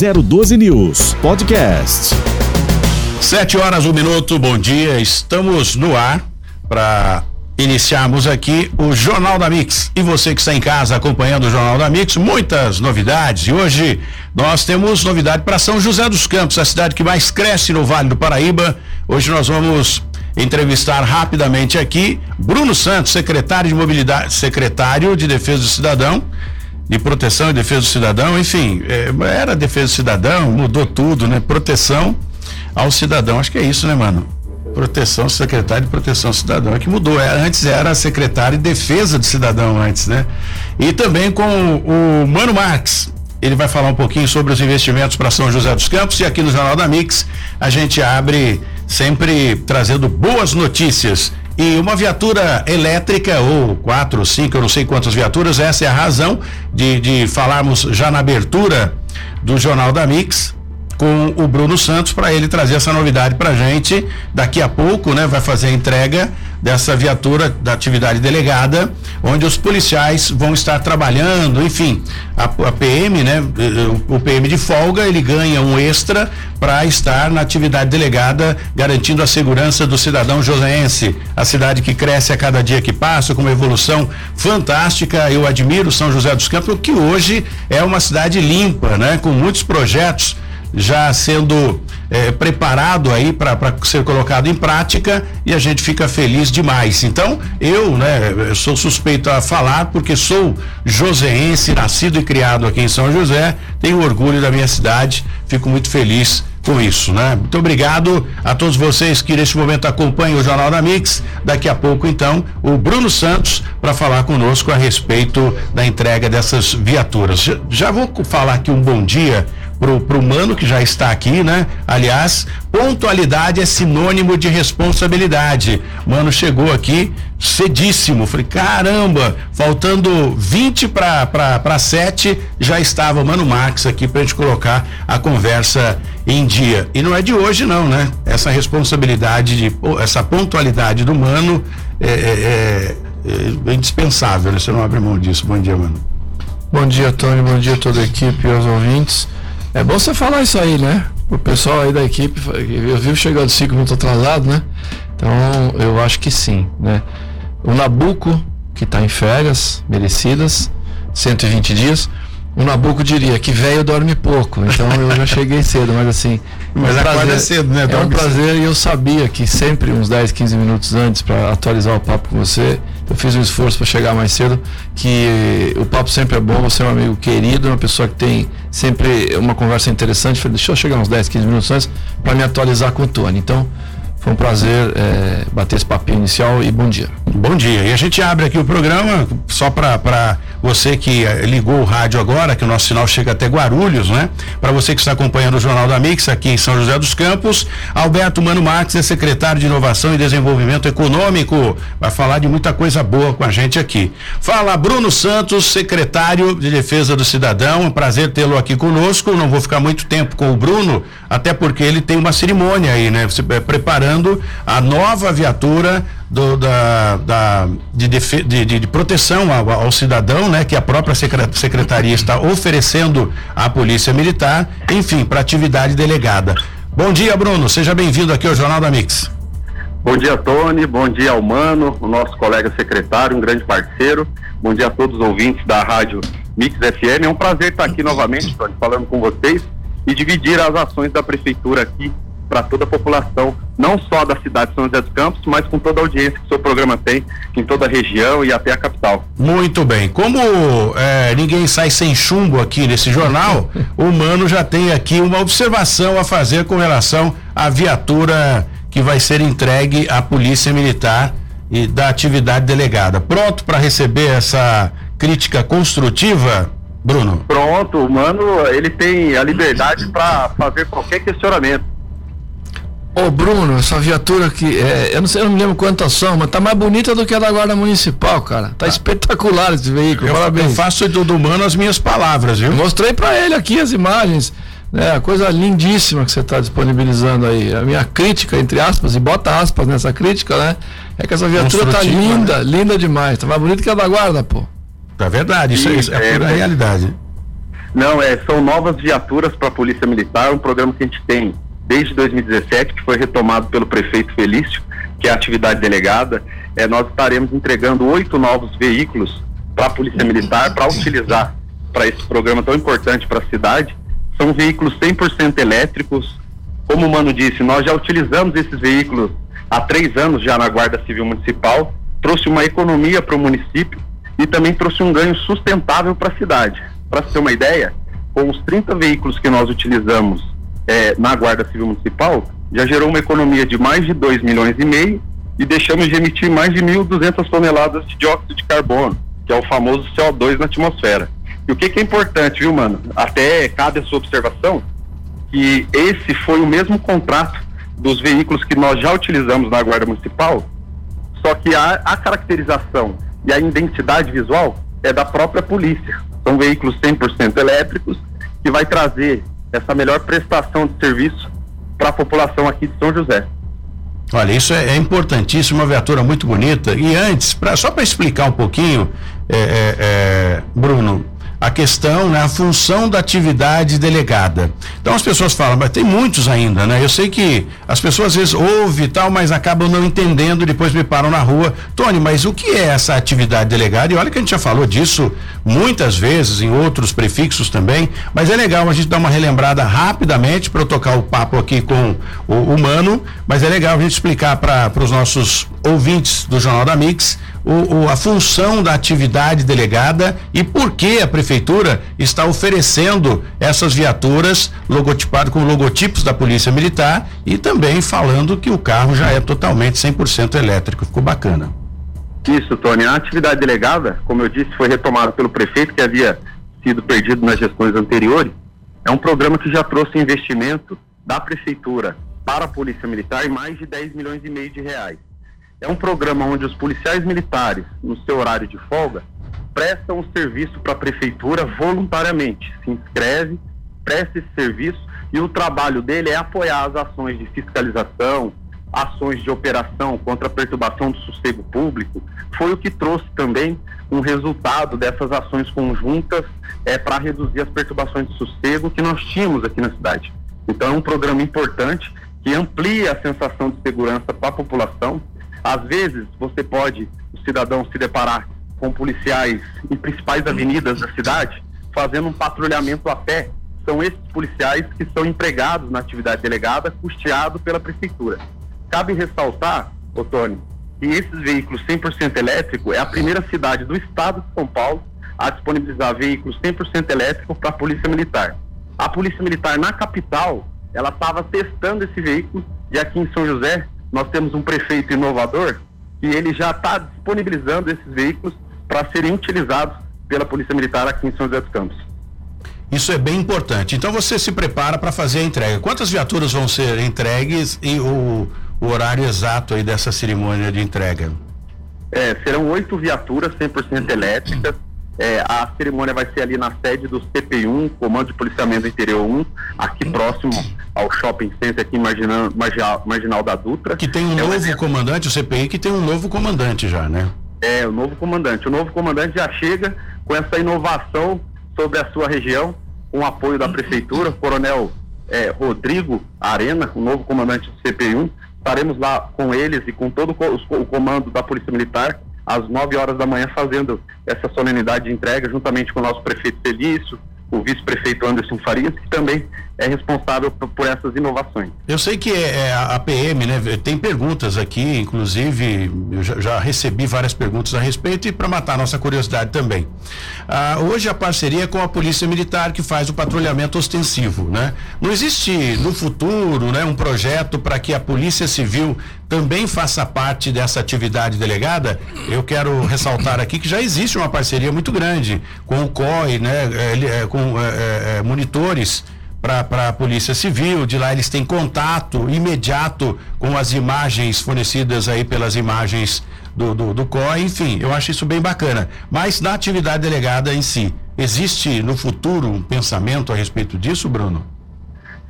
012 News Podcast. Sete horas, um minuto, bom dia. Estamos no ar para iniciarmos aqui o Jornal da Mix. E você que está em casa acompanhando o Jornal da Mix, muitas novidades. E hoje nós temos novidade para São José dos Campos, a cidade que mais cresce no Vale do Paraíba. Hoje nós vamos entrevistar rapidamente aqui Bruno Santos, secretário de Mobilidade, secretário de Defesa do Cidadão de proteção e defesa do cidadão, enfim, é, era defesa do cidadão, mudou tudo, né? Proteção ao cidadão, acho que é isso, né, mano? Proteção, secretário de proteção ao cidadão, é que mudou. É, antes era secretário de defesa do cidadão, antes, né? E também com o, Mano Marques. Ele vai falar um pouquinho sobre os investimentos para São José dos Campos e aqui no Jornal da Mix a gente abre sempre trazendo boas notícias e uma viatura elétrica, ou quatro, cinco, eu não sei quantas viaturas, essa é a razão de, de falarmos já na abertura do Jornal da Mix com o Bruno Santos para ele trazer essa novidade para gente. Daqui a pouco, né, vai fazer a entrega dessa viatura da atividade delegada, onde os policiais vão estar trabalhando, enfim, a, a PM, né, o PM de folga, ele ganha um extra para estar na atividade delegada, garantindo a segurança do cidadão joseense, a cidade que cresce a cada dia que passa, com uma evolução fantástica. Eu admiro São José dos Campos, que hoje é uma cidade limpa, né, com muitos projetos já sendo é, preparado aí para ser colocado em prática e a gente fica feliz demais. Então, eu, né, eu sou suspeito a falar porque sou joseense, nascido e criado aqui em São José, tenho orgulho da minha cidade, fico muito feliz com isso, né? Muito obrigado a todos vocês que neste momento acompanham o Jornal da Mix. Daqui a pouco, então, o Bruno Santos para falar conosco a respeito da entrega dessas viaturas. Já, já vou falar aqui um bom dia pro, pro mano que já está aqui, né? Aliás, pontualidade é sinônimo de responsabilidade. Mano chegou aqui cedíssimo. Falei, caramba, faltando 20 para 7, já estava o Mano Max aqui para gente colocar a conversa em dia. E não é de hoje, não, né? Essa responsabilidade, de, essa pontualidade do Mano é, é, é, é indispensável, né? Você não abre mão disso. Bom dia, Mano. Bom dia, Tony. Bom dia a toda a equipe e aos ouvintes. É bom você falar isso aí, né? O pessoal aí da equipe, eu vivo chegando cinco minutos atrasado, né? Então eu acho que sim, né? O Nabuco, que está em férias merecidas, 120 dias, o Nabuco diria que velho dorme pouco, então eu já cheguei cedo, mas assim. Mas é um prazer, cedo, né? É um prazer e eu sabia que sempre uns 10, 15 minutos antes para atualizar o papo com você, eu fiz um esforço para chegar mais cedo, que o papo sempre é bom, você é um amigo querido, uma pessoa que tem sempre uma conversa interessante. Falei, deixa eu chegar uns 10, 15 minutos antes para me atualizar com o Tony. Então, foi um prazer é, bater esse papinho inicial e bom dia. Bom dia. E a gente abre aqui o programa só para você que eh, ligou o rádio agora, que o nosso sinal chega até Guarulhos, né? Para você que está acompanhando o Jornal da Mix aqui em São José dos Campos, Alberto Mano Marques é secretário de Inovação e Desenvolvimento Econômico. Vai falar de muita coisa boa com a gente aqui. Fala Bruno Santos, secretário de Defesa do Cidadão. Prazer tê-lo aqui conosco. Não vou ficar muito tempo com o Bruno, até porque ele tem uma cerimônia aí, né? Eh, preparando a nova viatura do, da, da, de, de, de, de proteção ao, ao, cidadão, né, que a própria secretaria está oferecendo à Polícia Militar, enfim, para atividade delegada. Bom dia, Bruno. Seja bem-vindo aqui ao Jornal da Mix. Bom dia, Tony. Bom dia ao Mano, o nosso colega secretário, um grande parceiro. Bom dia a todos os ouvintes da Rádio Mix FM. É um prazer estar aqui novamente, Tony, falando com vocês e dividir as ações da prefeitura aqui para toda a população, não só da cidade de São José dos Campos, mas com toda a audiência que o seu programa tem em toda a região e até a capital. Muito bem. Como é, ninguém sai sem chumbo aqui nesse jornal, o Mano já tem aqui uma observação a fazer com relação à viatura que vai ser entregue à Polícia Militar e da atividade delegada. Pronto para receber essa crítica construtiva? Bruno? Pronto, o Mano, ele tem a liberdade para fazer qualquer questionamento. Ô Bruno, essa viatura aqui, é, eu, não sei, eu não me lembro quantas são, mas tá mais bonita do que a da Guarda Municipal, cara. Tá ah. espetacular esse veículo. Eu, Parabéns. Eu faço do, do humano as minhas palavras, viu? mostrei para ele aqui as imagens. É, a coisa lindíssima que você está disponibilizando aí. A minha crítica, entre aspas, e bota aspas nessa crítica, né? É que essa viatura tá linda, né? linda demais. Tá mais bonita que a da guarda, pô. É verdade, isso, é, isso é, é pura realidade. Não, é, são novas viaturas para a Polícia Militar, um programa que a gente tem desde 2017, que foi retomado pelo prefeito Felício, que é a atividade delegada. É, nós estaremos entregando oito novos veículos para a Polícia Militar para utilizar para esse programa tão importante para a cidade. São veículos 100% elétricos. Como o Mano disse, nós já utilizamos esses veículos há três anos já na Guarda Civil Municipal. Trouxe uma economia para o município e também trouxe um ganho sustentável para a cidade. Para ter uma ideia, com os 30 veículos que nós utilizamos é, na Guarda Civil Municipal, já gerou uma economia de mais de 2 milhões e meio e deixamos de emitir mais de 1.200 toneladas de dióxido de carbono, que é o famoso CO2 na atmosfera. E o que, que é importante, viu, mano? Até cabe a sua observação que esse foi o mesmo contrato dos veículos que nós já utilizamos na Guarda Municipal, só que a, a caracterização e a identidade visual é da própria polícia. São veículos 100% elétricos que vai trazer essa melhor prestação de serviço para a população aqui de São José. Olha, isso é, é importantíssimo, uma viatura muito bonita. E antes, pra, só para explicar um pouquinho, é, é, é Bruno, a questão, né, a função da atividade delegada. Então as pessoas falam, mas tem muitos ainda, né? Eu sei que as pessoas às vezes ouvem e tal, mas acabam não entendendo, depois me param na rua. Tony, mas o que é essa atividade delegada? E olha que a gente já falou disso muitas vezes, em outros prefixos também, mas é legal a gente dar uma relembrada rapidamente para eu tocar o papo aqui com o humano, mas é legal a gente explicar para os nossos ouvintes do Jornal da Mix o, o, a função da atividade delegada e por que a prefeitura está oferecendo essas viaturas logotipadas com logotipos da Polícia Militar e também falando que o carro já é totalmente 100% elétrico. Ficou bacana. Isso, Tony. A atividade delegada, como eu disse, foi retomada pelo prefeito que havia sido perdido nas gestões anteriores. É um programa que já trouxe investimento da prefeitura para a Polícia Militar em mais de 10 milhões e meio de reais. É um programa onde os policiais militares, no seu horário de folga, prestam o serviço para a prefeitura voluntariamente. Se inscreve, presta esse serviço e o trabalho dele é apoiar as ações de fiscalização, ações de operação contra a perturbação do sossego público. Foi o que trouxe também um resultado dessas ações conjuntas é, para reduzir as perturbações de sossego que nós tínhamos aqui na cidade. Então é um programa importante que amplia a sensação de segurança para a população às vezes, você pode, o cidadão, se deparar com policiais em principais avenidas da cidade, fazendo um patrulhamento a pé. São esses policiais que são empregados na atividade delegada, custeado pela prefeitura. Cabe ressaltar, Otônio, que esses veículos 100% elétricos é a primeira cidade do estado de São Paulo a disponibilizar veículos 100% elétricos para a Polícia Militar. A Polícia Militar na capital, ela estava testando esse veículo e aqui em São José nós temos um prefeito inovador e ele já está disponibilizando esses veículos para serem utilizados pela Polícia Militar aqui em São José dos Campos. Isso é bem importante. Então você se prepara para fazer a entrega. Quantas viaturas vão ser entregues e o, o horário exato aí dessa cerimônia de entrega? É, serão oito viaturas 100% elétricas. É, a cerimônia vai ser ali na sede do CP1, Comando de Policiamento Interior 1, aqui próximo ao Shopping Center, aqui marginal, marginal, da Dutra. Que tem um é novo comandante, o CPI que tem um novo comandante já, né? É, o novo comandante. O novo comandante já chega com essa inovação sobre a sua região, com o apoio da Prefeitura, Coronel é, Rodrigo Arena, o novo comandante do CP1. Estaremos lá com eles e com todo o comando da Polícia Militar às 9 horas da manhã fazendo essa solenidade de entrega, juntamente com o nosso prefeito Felício, o vice-prefeito Anderson Farias, que também é responsável por, essas inovações. Eu sei que é, é a PM, né? Tem perguntas aqui, inclusive eu já, já recebi várias perguntas a respeito e para matar nossa curiosidade também. Ah, hoje a parceria com a Polícia Militar que faz o patrulhamento ostensivo, né? Não existe no futuro, né, um projeto para que a Polícia Civil também faça parte dessa atividade delegada? Eu quero ressaltar aqui que já existe uma parceria muito grande com o COI, né? É, é, com é, é monitores para a Polícia Civil, de lá eles têm contato imediato com as imagens fornecidas aí pelas imagens do, do, do COI, enfim, eu acho isso bem bacana. Mas na atividade delegada em si, existe no futuro um pensamento a respeito disso, Bruno?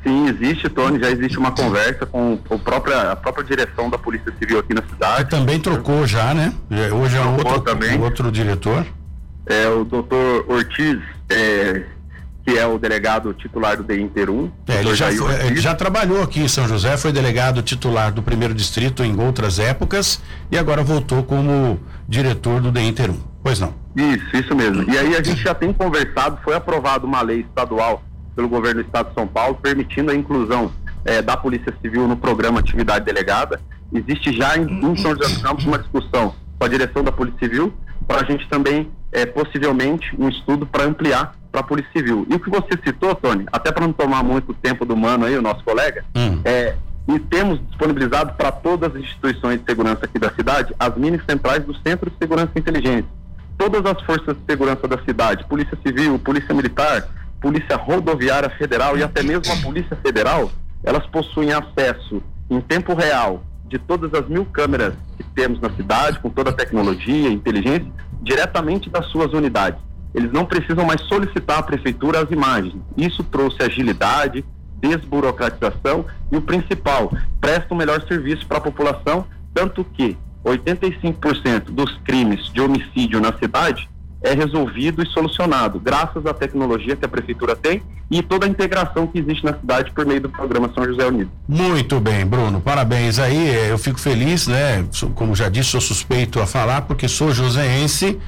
Sim, existe, Tony, já existe uma conversa com o própria, a própria direção da Polícia Civil aqui na cidade. Que também trocou já, né? Hoje é outro, também. outro diretor. É, o doutor Ortiz é, que é o delegado titular do DI Inter 1. É, ele, já, ele já trabalhou aqui em São José, foi delegado titular do primeiro distrito em outras épocas e agora voltou como diretor do DI Inter 1. Pois não? Isso, isso mesmo. E aí a gente já tem conversado, foi aprovada uma lei estadual pelo governo do estado de São Paulo, permitindo a inclusão é, da Polícia Civil no programa Atividade Delegada. Existe já em, em São José dos Campos uma discussão com a direção da Polícia Civil para a gente também, é, possivelmente, um estudo para ampliar para a Polícia Civil. E o que você citou, Tony, até para não tomar muito tempo do mano aí, o nosso colega, hum. é, e temos disponibilizado para todas as instituições de segurança aqui da cidade as mini centrais do Centro de Segurança e Inteligência. Todas as forças de segurança da cidade, Polícia Civil, Polícia Militar, Polícia Rodoviária Federal e até mesmo a Polícia Federal, elas possuem acesso em tempo real de todas as mil câmeras que temos na cidade, com toda a tecnologia, inteligência, diretamente das suas unidades. Eles não precisam mais solicitar à prefeitura as imagens. Isso trouxe agilidade, desburocratização e o principal, presta um melhor serviço para a população, tanto que 85% dos crimes de homicídio na cidade é resolvido e solucionado, graças à tecnologia que a prefeitura tem e toda a integração que existe na cidade por meio do programa São José Unido. Muito bem, Bruno, parabéns aí, eu fico feliz, né? Como já disse, sou suspeito a falar porque sou joseense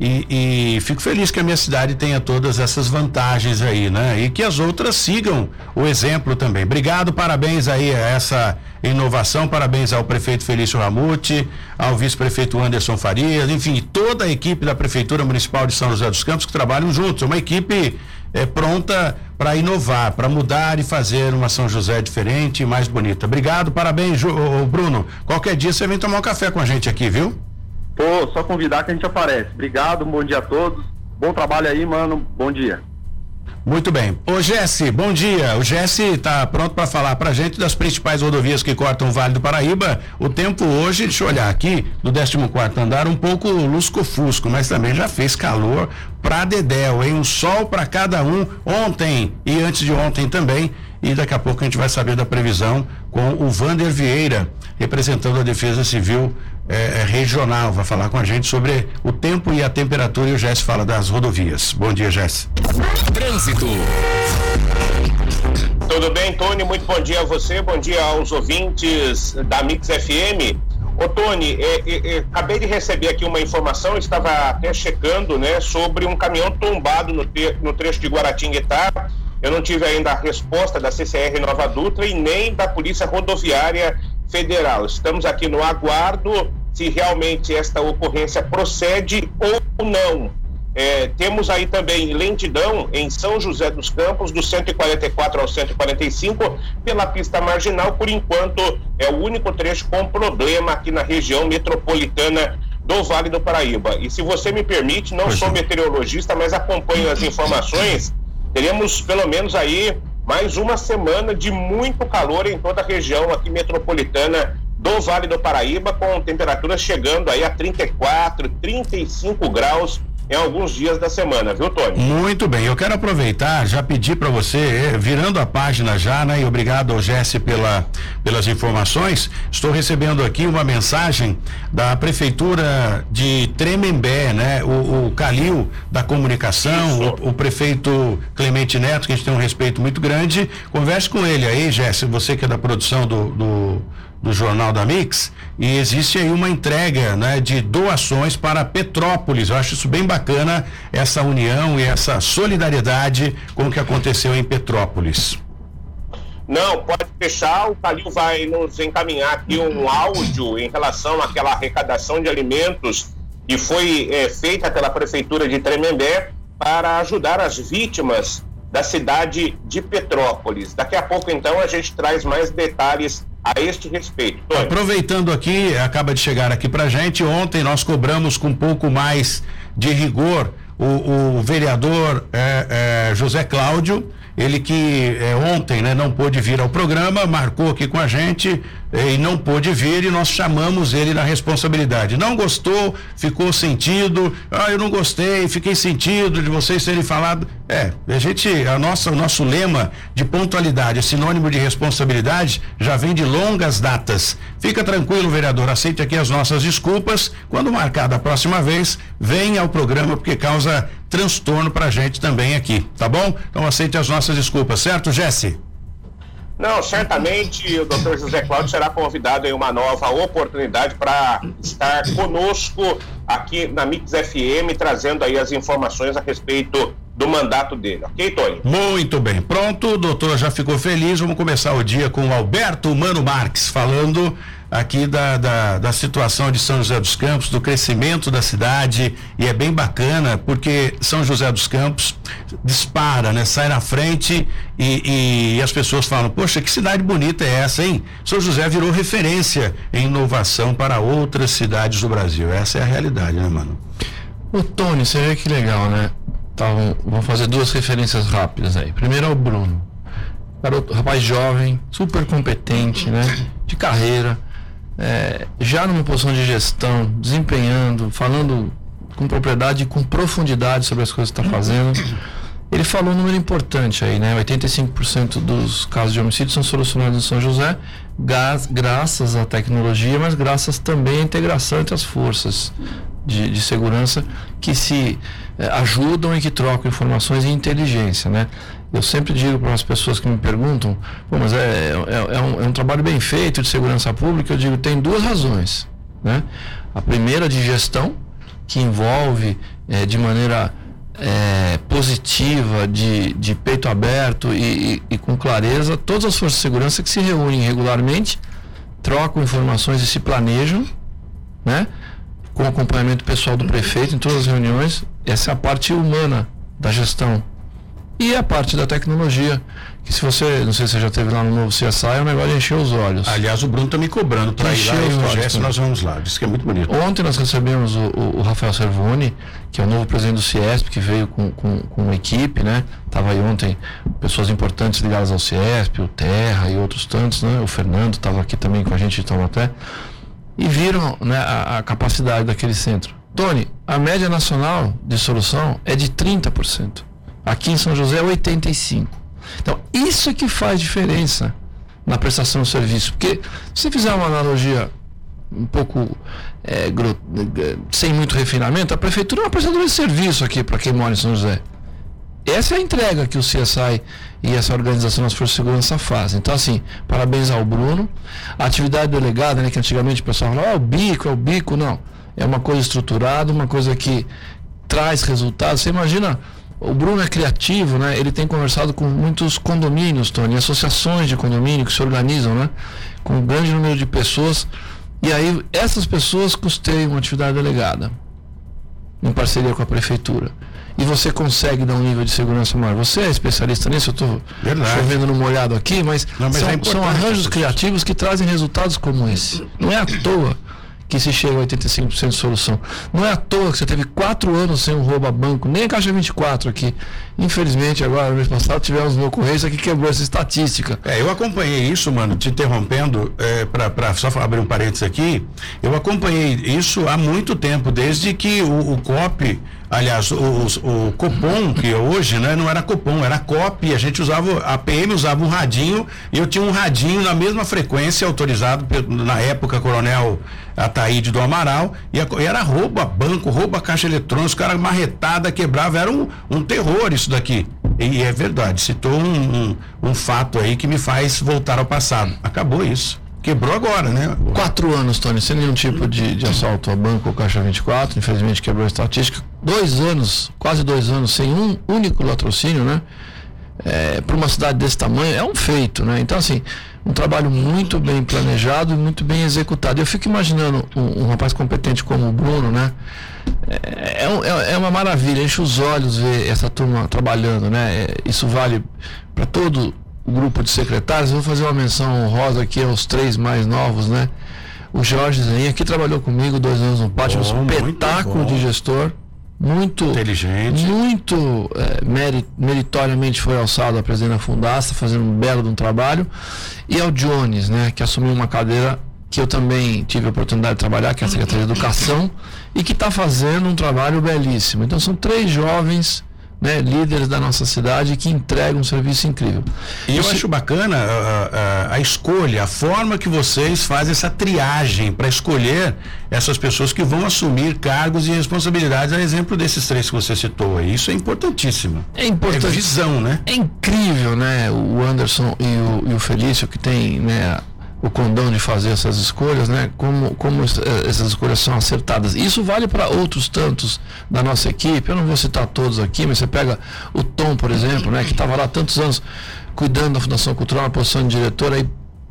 e, e, fico feliz que a minha cidade tenha todas essas vantagens aí, né? E que as outras sigam o exemplo também. Obrigado, parabéns aí a essa inovação, parabéns ao prefeito Felício Ramute, ao vice-prefeito Anderson Farias, enfim, toda a equipe da Prefeitura Municipal de São José dos Campos que trabalham juntos. Uma equipe é, pronta para inovar, para mudar e fazer uma São José diferente e mais bonita. Obrigado, parabéns, Bruno. Qualquer dia você vem tomar um café com a gente aqui, viu? Pô, só convidar que a gente aparece. Obrigado, bom dia a todos. Bom trabalho aí, mano. Bom dia. Muito bem. Ô Jesse, bom dia. O Jesse está pronto para falar para gente das principais rodovias que cortam o Vale do Paraíba. O tempo hoje, deixa eu olhar aqui, do 14 andar, um pouco lusco-fusco, mas também já fez calor para Dedéu, hein? Um sol para cada um ontem e antes de ontem também. E daqui a pouco a gente vai saber da previsão com o Vander Vieira, representando a Defesa Civil é, regional, vai falar com a gente sobre o tempo e a temperatura e o Jess fala das rodovias. Bom dia, Jess. Trânsito. Tudo bem, Tony? Muito bom dia a você, bom dia aos ouvintes da Mix FM. Ô Tony, é, é, é, acabei de receber aqui uma informação, estava até checando, né, sobre um caminhão tombado no, te, no trecho de Guaratinguetá. Eu não tive ainda a resposta da CCR Nova Dutra e nem da Polícia Rodoviária Federal. Estamos aqui no aguardo se realmente esta ocorrência procede ou não. É, temos aí também lentidão em São José dos Campos, do 144 ao 145, pela pista marginal. Por enquanto, é o único trecho com problema aqui na região metropolitana do Vale do Paraíba. E se você me permite, não sou meteorologista, mas acompanho as informações. Teremos pelo menos aí mais uma semana de muito calor em toda a região aqui metropolitana do Vale do Paraíba, com temperaturas chegando aí a 34, 35 graus em alguns dias da semana, viu, Tony? Muito bem, eu quero aproveitar, já pedir para você, eh, virando a página já, né? E obrigado ao Jesse pela, pelas informações. Estou recebendo aqui uma mensagem da Prefeitura de Tremembé, né? O, o Calil da Comunicação, o, o, prefeito Clemente Neto, que a gente tem um respeito muito grande. Converse com ele aí, Jesse, você que é da produção do, do do Jornal da Mix e existe aí uma entrega né, de doações para Petrópolis. Eu acho isso bem bacana, essa união e essa solidariedade com o que aconteceu em Petrópolis. Não, pode deixar, o Calil vai nos encaminhar aqui um áudio em relação àquela arrecadação de alimentos que foi é, feita pela Prefeitura de Tremembé para ajudar as vítimas da cidade de Petrópolis. Daqui a pouco, então, a gente traz mais detalhes a este respeito. Tony. Aproveitando aqui, acaba de chegar aqui para gente, ontem nós cobramos com um pouco mais de rigor o, o vereador é, é, José Cláudio, ele que é, ontem né, não pôde vir ao programa, marcou aqui com a gente e não pôde vir e nós chamamos ele na responsabilidade. Não gostou, ficou sentido, ah, eu não gostei, fiquei sentido de vocês terem falado. É, a gente, a nossa, o nosso lema de pontualidade, sinônimo de responsabilidade, já vem de longas datas. Fica tranquilo, vereador, aceite aqui as nossas desculpas. Quando marcar da próxima vez, venha ao programa, porque causa transtorno pra gente também aqui, tá bom? Então aceite as nossas desculpas, certo, Jesse? Não, certamente o Dr. José Cláudio será convidado em uma nova oportunidade para estar conosco aqui na Mix FM, trazendo aí as informações a respeito do mandato dele, ok, Tony? Muito bem. Pronto, o doutor já ficou feliz. Vamos começar o dia com o Alberto Mano Marques, falando aqui da, da, da, situação de São José dos Campos, do crescimento da cidade, e é bem bacana porque São José dos Campos dispara, né? Sai na frente e, e as pessoas falam, poxa, que cidade bonita é essa, hein? São José virou referência em inovação para outras cidades do Brasil. Essa é a realidade, né, mano? Ô Tony, você vê que legal, né? Então, vou fazer duas referências rápidas aí. Primeiro é o Bruno. Garoto, rapaz jovem, super competente, né? De carreira é, já numa posição de gestão, desempenhando, falando com propriedade e com profundidade sobre as coisas que está fazendo. Ele falou um número importante aí, né? 85% dos casos de homicídio são solucionados em São José, graças à tecnologia, mas graças também à integração entre as forças de, de segurança que se eh, ajudam e que trocam informações e inteligência, né? Eu sempre digo para as pessoas que me perguntam, mas é, é, é, um, é um trabalho bem feito de segurança pública, eu digo, tem duas razões, né? A primeira de gestão, que envolve é, de maneira é, positiva, de, de peito aberto e, e, e, com clareza, todas as forças de segurança que se reúnem regularmente, trocam informações e se planejam, né? com acompanhamento pessoal do prefeito em todas as reuniões. Essa é a parte humana da gestão. E a parte da tecnologia, que se você, não sei se você já teve lá no novo CSI, é um negócio de encher os olhos. Aliás, o Bruno está me cobrando para ir lá e nós vamos lá. Diz que é muito bonito. Ontem nós recebemos o, o, o, Rafael Servoni, que é o novo presidente do CIESP, que veio com, com, com uma equipe, né? Estava aí ontem pessoas importantes ligadas ao CIESP, o Terra e outros tantos, né? O Fernando estava aqui também com a gente de Taubaté e viram né, a, a, capacidade daquele centro. Tony, a média nacional de solução é de 30%. Aqui em São José é 85%. Então, isso é que faz diferença na prestação do serviço. Porque se fizer uma analogia um pouco é, sem muito refinamento, a prefeitura é uma prestadora de serviço aqui para quem mora em São José. Essa é a entrega que o CSI e essa organização das Forças de Segurança fazem. Então, assim, parabéns ao Bruno. A atividade delegada, né, que antigamente o pessoal falava, ah, o bico, é o bico, não. É uma coisa estruturada, uma coisa que traz resultados. Você imagina, o Bruno é criativo, né? Ele tem conversado com muitos condomínios, Tony, associações de condomínio que se organizam, né? Com um grande número de pessoas. E aí, essas pessoas custeiam uma atividade delegada, em parceria com a prefeitura e você consegue dar um nível de segurança maior. Você é especialista nisso, eu estou chovendo no molhado aqui, mas, Não, mas são, é são arranjos criativos que trazem resultados como esse. Não é à toa que se chega a 85% de solução. Não é à toa que você teve quatro anos sem um roubo a banco, nem a Caixa 24 aqui. Infelizmente, agora, no mês passado, tivemos no ocorrência que quebrou essa estatística. É, eu acompanhei isso, mano, te interrompendo, é, para só abrir um parênteses aqui, eu acompanhei isso há muito tempo, desde que o, o COP Aliás, o, Copom, que hoje né, não era Copom, era COP, a gente usava, a PM usava um radinho, e eu tinha um radinho na mesma frequência, autorizado na época, Coronel Ataíde do Amaral, e, a, e era roubo a banco, roubo a caixa eletrônica, os caras marretada, quebrava, era um, um terror isso daqui. E, e é verdade, citou um, um, um fato aí que me faz voltar ao passado. Acabou isso. Quebrou agora, né? Quatro anos, Tony, sem nenhum tipo de, de assalto a banco ou caixa 24, infelizmente quebrou a estatística. Dois anos, quase dois anos, sem um único latrocínio, né? É, para uma cidade desse tamanho é um feito, né? Então, assim, um trabalho muito bem planejado e muito bem executado. Eu fico imaginando um, um rapaz competente como o Bruno, né? É, é, é, uma maravilha, enche os olhos ver essa turma trabalhando, né? É, isso vale para todo o grupo de secretários, vou fazer uma menção honrosa aqui aos três mais novos, né? O Jorge Zenha, que trabalhou comigo dois anos no pátio, um espetáculo de gestor, muito inteligente, muito é, meritoriamente foi alçado a presidente da Fundaça, fazendo um belo de um trabalho, e ao Jones, né, que assumiu uma cadeira que eu também tive a oportunidade de trabalhar, que é a Secretaria de Educação, e que está fazendo um trabalho belíssimo. Então são três jovens né, líderes da nossa cidade que entregam um serviço incrível. E eu acho bacana a, a, a, escolha, a forma que vocês fazem essa triagem para escolher essas pessoas que vão assumir cargos e responsabilidades, a exemplo desses três que você citou. Isso é importantíssimo. É importante. É visão, né? É incrível, né? O Anderson e o, e o Felício que tem, né? O condão de fazer essas escolhas, né? Como, como eh, essas escolhas são acertadas. Isso vale para outros tantos da nossa equipe. Eu não vou citar todos aqui, mas você pega o Tom, por exemplo, né? Que estava lá tantos anos cuidando da Fundação Cultural na posição de diretor, aí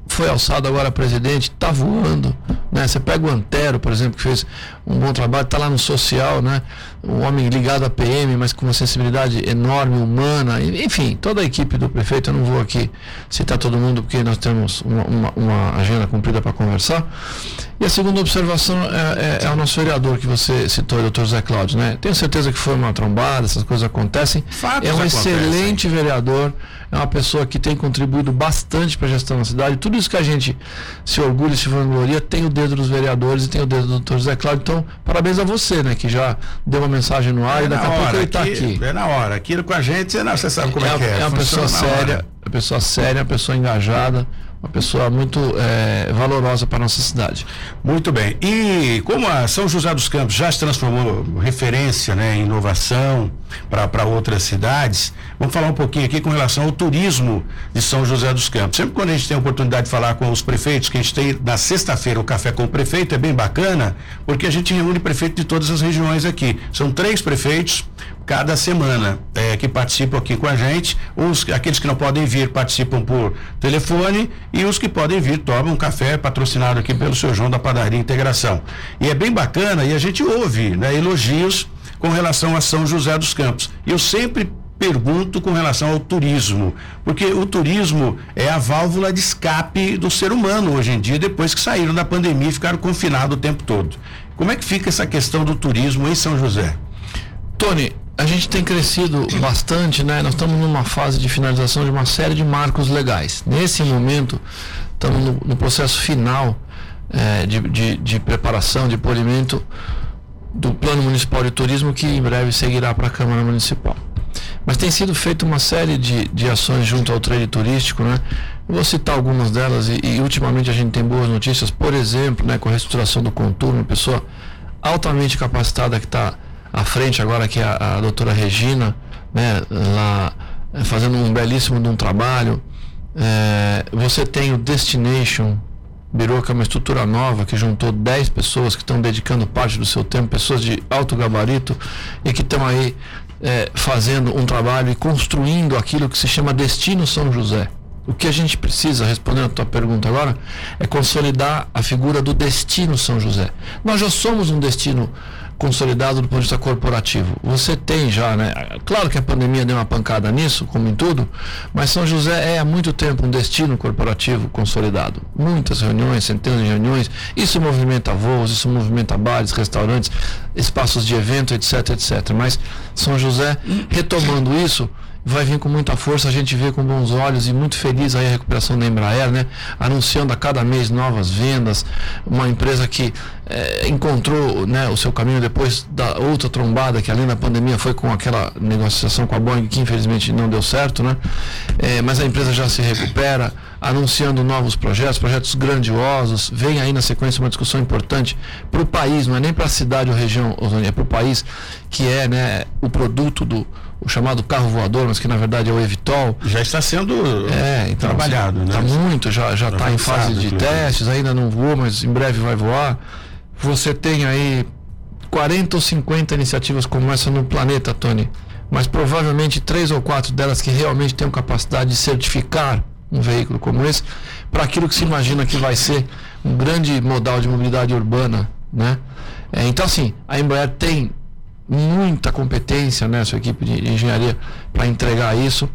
foi alçado agora a presidente, está voando. Né? Você pega o Antero, por exemplo, que fez um bom trabalho, está lá no social, né? Um homem ligado à PM, mas com uma sensibilidade enorme, humana, enfim, toda a equipe do prefeito, eu não vou aqui citar todo mundo porque nós temos uma, uma, uma agenda cumprida para conversar. E a segunda observação é, é, é, o nosso vereador que você citou, doutor Zé Cláudio, né? Tenho certeza que foi uma trombada, essas coisas acontecem. Fatos é um acontecem. excelente vereador, é uma pessoa que tem contribuído bastante para a gestão da cidade. Tudo isso que a gente se orgulha e se vangloria tem o dedo dos vereadores e tem o dedo do doutor Zé Cláudio. Então, parabéns a você, né? Que já deu uma mensagem no ar é e daqui a pouco ele está aqui. É na hora. Aquilo com a gente, não, você sabe como é, é que é. É uma pessoa séria, uma pessoa séria, uma pessoa engajada uma pessoa muito é, valorosa para a nossa cidade. Muito bem. E como a São José dos Campos já se transformou referência né, em inovação para outras cidades, vamos falar um pouquinho aqui com relação ao turismo de São José dos Campos. Sempre quando a gente tem a oportunidade de falar com os prefeitos, que a gente tem na sexta-feira o café com o prefeito, é bem bacana, porque a gente reúne prefeito de todas as regiões aqui. São três prefeitos cada semana é, que participam aqui com a gente. Os, aqueles que não podem vir participam por telefone e os que podem vir tomam um café patrocinado aqui pelo seu João da Padaria Integração. E é bem bacana e a gente ouve né, elogios com relação a São José dos Campos. Eu sempre pergunto com relação ao turismo, porque o turismo é a válvula de escape do ser humano hoje em dia, depois que saíram da pandemia e ficaram confinados o tempo todo. Como é que fica essa questão do turismo em São José? Tony, a gente tem crescido bastante, né? Nós estamos numa fase de finalização de uma série de marcos legais. Nesse momento, estamos no, no processo final é, de, de, de, preparação, de polimento do Plano Municipal de Turismo, que em breve seguirá para a Câmara Municipal. Mas tem sido feita uma série de, de ações junto ao trade turístico, né? vou citar algumas delas e, e, ultimamente a gente tem boas notícias, por exemplo, né, com a reestruturação do contorno, uma pessoa altamente capacitada que está à frente agora que é a, a doutora Regina, né, lá fazendo um belíssimo um trabalho. É, você tem o Destination Que é uma estrutura nova que juntou 10 pessoas que estão dedicando parte do seu tempo, pessoas de alto gabarito e que estão aí é, fazendo um trabalho e construindo aquilo que se chama Destino São José. O que a gente precisa, respondendo a tua pergunta agora, é consolidar a figura do destino São José. Nós já somos um destino consolidado do ponto de vista corporativo. Você tem já, né? Claro que a pandemia deu uma pancada nisso, como em tudo, mas São José é há muito tempo um destino corporativo consolidado. Muitas reuniões, centenas de reuniões. Isso movimenta voos, isso movimenta bares, restaurantes, espaços de evento, etc, etc. Mas São José, retomando isso, vai vir com muita força, a gente vê com bons olhos e muito feliz aí a recuperação da Embraer, né? Anunciando a cada mês novas vendas, uma empresa que é, encontrou né, o seu caminho depois da outra trombada que além da pandemia foi com aquela negociação com a Boeing que infelizmente não deu certo, né? É, mas a empresa já se recupera, anunciando novos projetos, projetos grandiosos, vem aí na sequência uma discussão importante para o país, não é nem para a cidade ou região, é para o país, que é né, o produto do o chamado carro voador, mas que na verdade é o Evitol. Já está sendo é, então, trabalhado, está né? muito, já já está em fase de inclusive. testes, ainda não voou, mas em breve vai voar. Você tem aí 40 ou 50 iniciativas como essa no planeta, Tony, mas provavelmente três ou quatro delas que realmente têm capacidade de certificar um veículo como esse para aquilo que se imagina que vai ser um grande modal de mobilidade urbana, né? É, então assim, a Embraer tem muita competência, né, sua equipe de engenharia para entregar isso.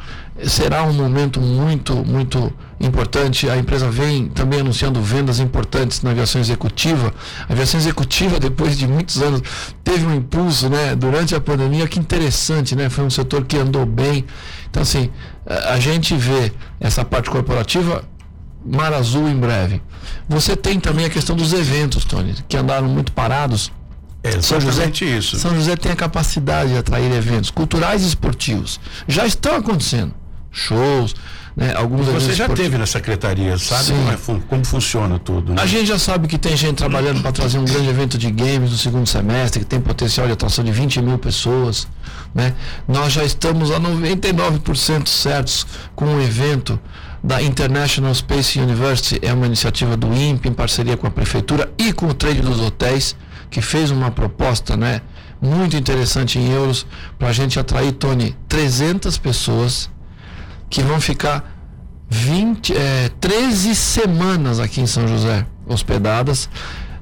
Será um momento muito, muito importante. A empresa vem também anunciando vendas importantes na aviação executiva. A aviação executiva, depois de muitos anos, teve um impulso, né, durante a pandemia. Que interessante, né? Foi um setor que andou bem. Então, assim, a gente vê essa parte corporativa mar azul em breve. Você tem também a questão dos eventos, Tony, que andaram muito parados É São José, isso. São José tem a capacidade de atrair eventos culturais e esportivos. Já estão acontecendo. Shows, né? Alguns Você já esportivos. teve na secretaria, sabe Sim. como, é como funciona tudo, né? A gente já sabe que tem gente trabalhando para trazer um grande evento de games no segundo semestre, que tem potencial de atração de 20 mil pessoas. Né? Nós já estamos a 99% certos com o evento da International Space University, é uma iniciativa do INPE em parceria com a prefeitura e com o trade dos hotéis, que fez uma proposta né, muito interessante em euros para a gente atrair, Tony, 300 pessoas que vão ficar 20, é, 13 semanas aqui em São José, hospedadas,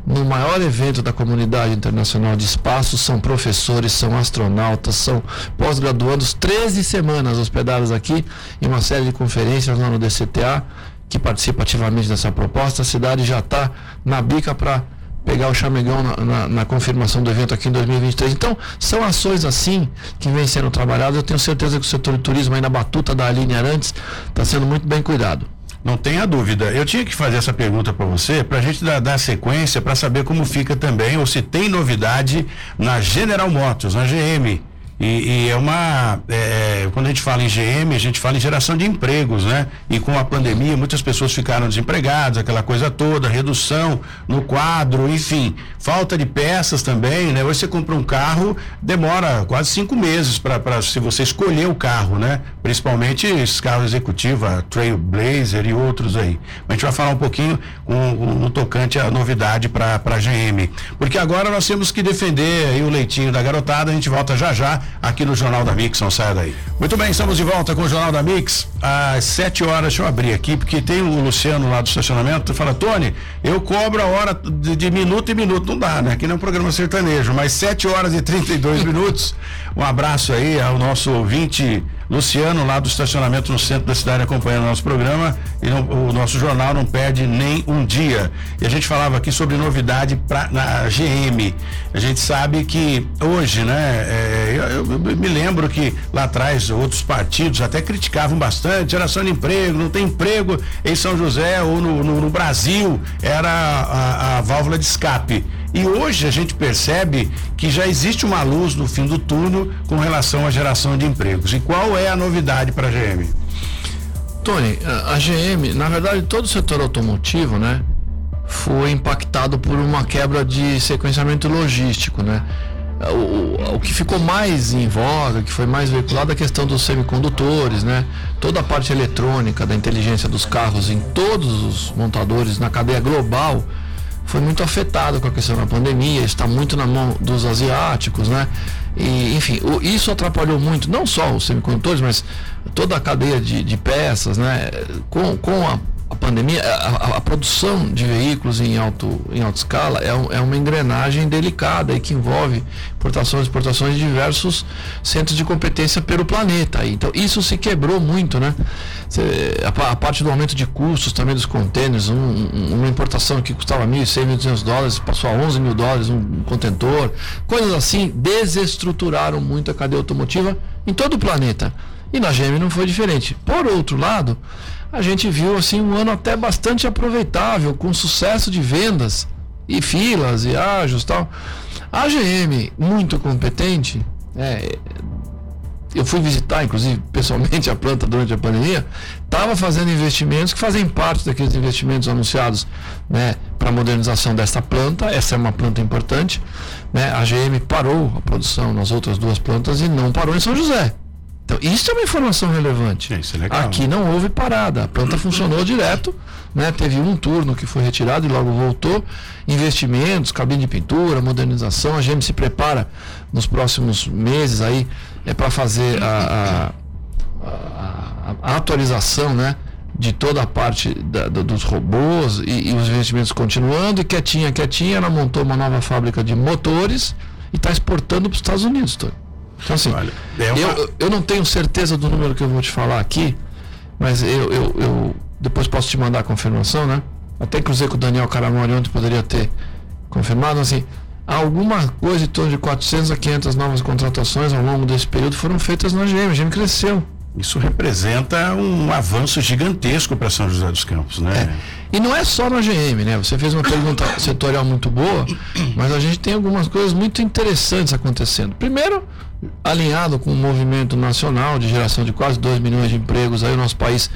no maior evento da comunidade internacional de espaço. São professores, são astronautas, são pós-graduandos, 13 semanas hospedadas aqui em uma série de conferências lá no DCTA, que participa ativamente dessa proposta. A cidade já está na bica para pegar o chamegão na, na- na confirmação do evento aqui em 2023. Então, são ações assim que vêm sendo trabalhadas. Eu tenho certeza que o setor de turismo aí na batuta da Aline Arantes está sendo muito bem cuidado. Não tenha dúvida. Eu tinha que fazer essa pergunta para você, para a gente dar, dar sequência, para saber como fica também, ou se tem novidade na General Motors, na GM. E, e é uma. é, quando a gente fala em GM, a gente fala em geração de empregos, né? E com a pandemia, muitas pessoas ficaram desempregadas, aquela coisa toda, redução no quadro, enfim, falta de peças também, né? Hoje você compra um carro, demora quase cinco meses para se você escolher o carro, né? Principalmente esses carros executivos, Trailblazer e outros aí. A gente vai falar um pouquinho com, com- no tocante à novidade para a GM. Porque agora nós temos que defender o leitinho da garotada. A gente volta já já aqui no Jornal da Mix, não saia daí. Muito bem, estamos de volta com o Jornal da Mix às 7 horas. Deixa eu abrir aqui, porque tem o Luciano lá do estacionamento. Fala, Tony, eu cobro a hora de, de minuto em minuto. Não dá, né? Aqui não é um programa sertanejo, mas 7 horas e 32 minutos. Um abraço aí ao nosso ouvinte Luciano, lá do estacionamento no centro da cidade, acompanhando o nosso programa. E não- o nosso jornal não perde nem um dia. E a gente falava aqui sobre novidade pra, na GM. A gente sabe que hoje, né? é, eu, eu- eu me lembro que lá atrás outros partidos até criticavam bastante geração de emprego, não tem emprego em São José ou no, no- no Brasil, era a, a válvula de escape. E hoje a gente percebe que já existe uma luz no fim do túnel com relação à geração de empregos. E qual é a novidade para a GM? Tony, a GM, na verdade, todo o setor automotivo, né, foi impactado por uma quebra de sequenciamento logístico, né? O, o- o que ficou mais em voga, que foi mais veiculado, é a questão dos semicondutores, né? Toda a parte eletrônica da inteligência dos carros em todos os montadores na cadeia global foi muito afetada com a questão da pandemia, está muito na mão dos asiáticos, né? E, enfim, o- isso atrapalhou muito, não só os semicondutores, mas toda a cadeia de, de peças, né? Com, com a, a pandemia, a, a- a produção de veículos em, alto, em alta escala é, um- é uma engrenagem delicada e que envolve importações e exportações de diversos centros de competência pelo planeta. Então, isso se quebrou muito, né? A, pa- a parte do aumento de custos também dos contêineres, um- uma importação que custava 1.100, 1.200 dólares, passou a 11 mil dólares um contentor. Coisas assim desestruturaram muito a cadeia automotiva em todo o planeta. E na GM não foi diferente. Por outro lado, a gente viu assim um ano até bastante aproveitável, com sucesso de vendas e filas e ágios tal. A GM, muito competente, é, eu fui visitar, inclusive, pessoalmente a planta durante a pandemia, estava fazendo investimentos que fazem parte daqueles investimentos anunciados né, para a modernização desta planta. Essa é uma planta importante. Né, a GM parou a produção nas outras duas plantas e não parou em São José. Então, isso é uma informação relevante. Isso é legal. Aqui não houve parada, a planta funcionou direto, né? Teve um turno que foi retirado e logo voltou. Investimentos, cabine de pintura, modernização, a GM se prepara nos próximos meses aí é para fazer a, a- a- a atualização, né? De toda a parte da- do- dos robôs e, e os investimentos continuando, e quietinha, quietinha, ela montou uma nova fábrica de motores e está exportando para os Estados Unidos, Tony. Então assim, Olha, é uma- eu, eu não tenho certeza do número que eu vou te falar aqui, mas eu, eu, eu depois posso te mandar a confirmação, né? Até cruzei com o Daniel Caramori ontem, poderia ter confirmado, assim, alguma coisa em torno de 400 a 500 novas contratações ao longo desse período foram feitas na GM, a GM cresceu Isso representa um avanço gigantesco para São José dos Campos, né? É. E não é só na GM, né? Você fez uma pergunta setorial muito boa, mas a gente tem algumas coisas muito interessantes acontecendo. Primeiro, alinhado com o movimento nacional de geração de quase 2 milhões de empregos, aí o nosso país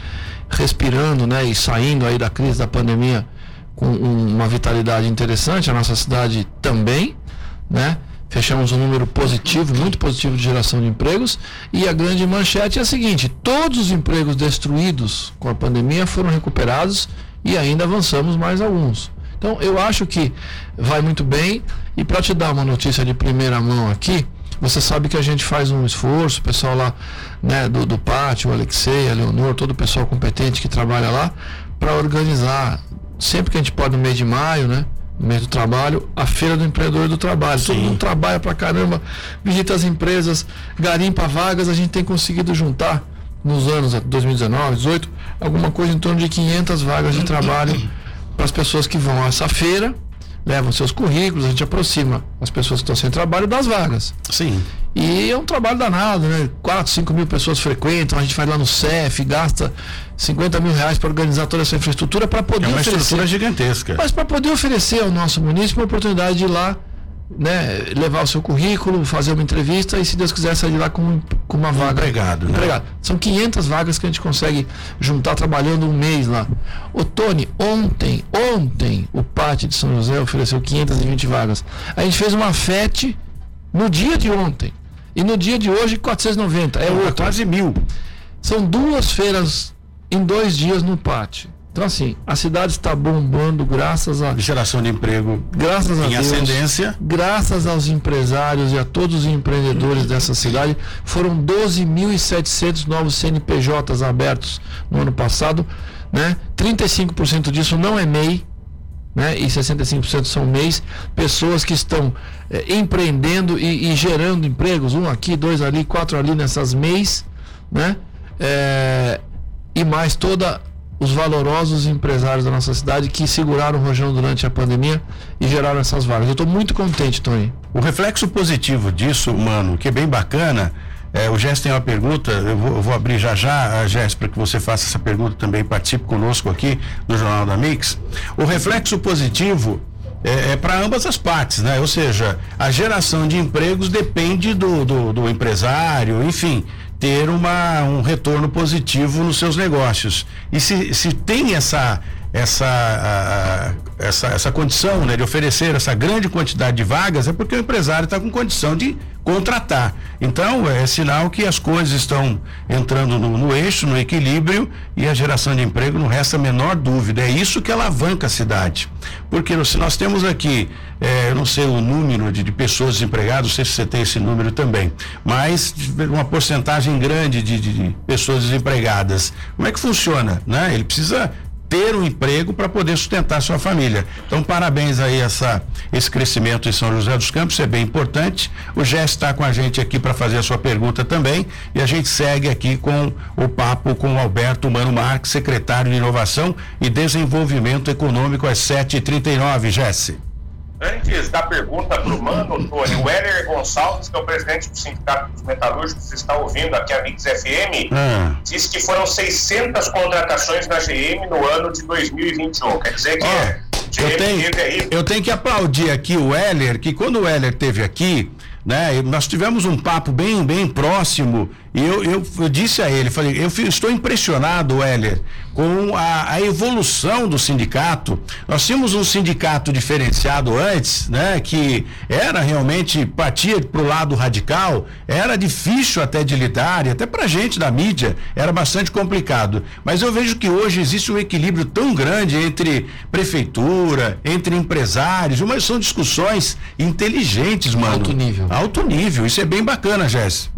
respirando, né, e saindo aí da crise da pandemia com uma vitalidade interessante, a nossa cidade também, né? Fechamos um número positivo, muito positivo de geração de empregos. E a grande manchete é a seguinte: todos os empregos destruídos com a pandemia foram recuperados e ainda avançamos mais alguns. Então eu acho que vai muito bem. E para te dar uma notícia de primeira mão aqui, você sabe que a gente faz um esforço, o pessoal lá né, do, do pátio, o Alexei, a Leonor, todo o pessoal competente que trabalha lá, para organizar, sempre que a gente pode no mês de maio, né? no mês do trabalho, a feira do empreendedor do trabalho. Sim. Todo mundo trabalha pra caramba, visita as empresas, garimpa vagas, a gente tem conseguido juntar nos anos 2019, 2018, alguma coisa em torno de 500 vagas de trabalho para as pessoas que vão a essa feira levam seus currículos, a gente aproxima as pessoas que estão sem trabalho das vagas. Sim. E é um trabalho danado, né? 4, 5 mil pessoas frequentam, a gente vai lá no CEF, gasta 50 mil reais para organizar toda essa infraestrutura para poder é uma oferecer. estrutura gigantesca. Mas para poder oferecer ao nosso município a oportunidade de ir lá né, levar o seu currículo, fazer uma entrevista e, se Deus quiser, sair de lá com, com uma vaga. Empregado, né? empregado. São 500 vagas que a gente consegue juntar trabalhando um mês lá. Ô, Tony, ontem, ontem, o Pátio de São José ofereceu 520 vagas. A gente fez uma FET no dia de ontem. E no dia de hoje, 490. É, é quase mil. São duas feiras em dois dias no Pátio. Então, assim, a cidade está bombando graças a. Geração de emprego graças a em Deus, ascendência. Graças aos empresários e a todos os empreendedores dessa cidade. Foram 12.700 novos CNPJs abertos no ano passado. Né? 35% disso não é MEI. Né? E 65% são MEIs, pessoas que estão é, empreendendo e, e, gerando empregos, um aqui, dois ali, quatro ali nessas MEIs, né? É, e mais toda os valorosos empresários da nossa cidade que seguraram o rojão durante a pandemia e geraram essas vagas. Eu estou muito contente, Tony. O reflexo positivo disso, mano, que é bem bacana. É, o Jéssica tem uma pergunta, eu vou, eu vou abrir já já, Jéssica, para que você faça essa pergunta também, participe conosco aqui no Jornal da Mix. O reflexo positivo é, é para ambas as partes, né? Ou seja, a geração de empregos depende do, do, do empresário, enfim ter uma, um retorno positivo nos seus negócios. E se, se tem essa, essa, a, essa, essa condição né, de oferecer essa grande quantidade de vagas, é porque o empresário está com condição de contratar. Então, é sinal que as coisas estão entrando no, no, eixo, no equilíbrio e a geração de emprego não resta a menor dúvida. É isso que alavanca a cidade. Porque se nós temos aqui, é, eu não sei o número de, de pessoas desempregadas, não sei se você tem esse número também, mas uma porcentagem grande de, de, de pessoas desempregadas. Como é que funciona? Né? Ele precisa ter um emprego para poder sustentar sua família. Então, parabéns aí essa esse crescimento em São José dos Campos, é bem importante. O Jé está com a gente aqui para fazer a sua pergunta também e a gente segue aqui com o papo com o Alberto Mano Marques, secretário de Inovação e Desenvolvimento Econômico às 7h39, Jesse. Antes da pergunta para o Mano, Tony, o Heller Gonçalves, que é o presidente do Sindicato dos Metalúrgicos, está ouvindo aqui a Mix FM, ah. disse que foram 600 contratações na GM no ano de 2021. Quer dizer que. Oh. Eu tenho, eu tenho que aplaudir aqui o Heller, que quando o Heller teve aqui, né? Nós tivemos um papo bem, bem próximo e eu, eu, eu disse a ele, falei, eu estou impressionado, Heller, com a, a, evolução do sindicato. Nós tínhamos um sindicato diferenciado antes, né? Que era realmente, partia para o lado radical, era difícil até de lidar, e até para gente da mídia era bastante complicado. Mas eu vejo que hoje existe um equilíbrio tão grande entre prefeitura, entre empresários, mas são discussões inteligentes, mano. Alto nível. Alto nível, isso é bem bacana, Jéssica.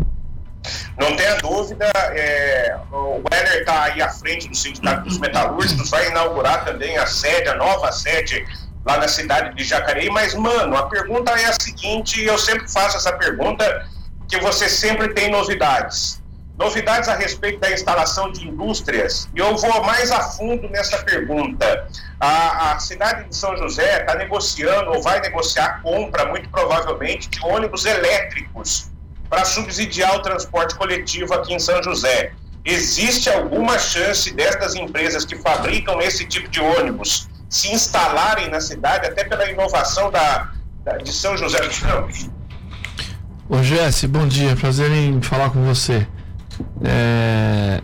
Não tenha dúvida, é, o Weller está aí à frente do Sindicato dos Metalúrgicos, vai inaugurar também a sede, a nova sede lá na cidade de Jacareí. Mas, mano, a pergunta é a seguinte, eu sempre faço essa pergunta, que você sempre tem novidades. Novidades a respeito da instalação de indústrias. E eu vou mais a fundo nessa pergunta. A, a cidade de São José está negociando, ou vai negociar compra, muito provavelmente, de ônibus elétricos para subsidiar o transporte coletivo aqui em São José. existe alguma chance destas empresas que fabricam esse tipo de ônibus se instalarem na cidade, até pela inovação da, da de São José dos Campos? Ô Jesse, bom dia, prazer em falar com você. É...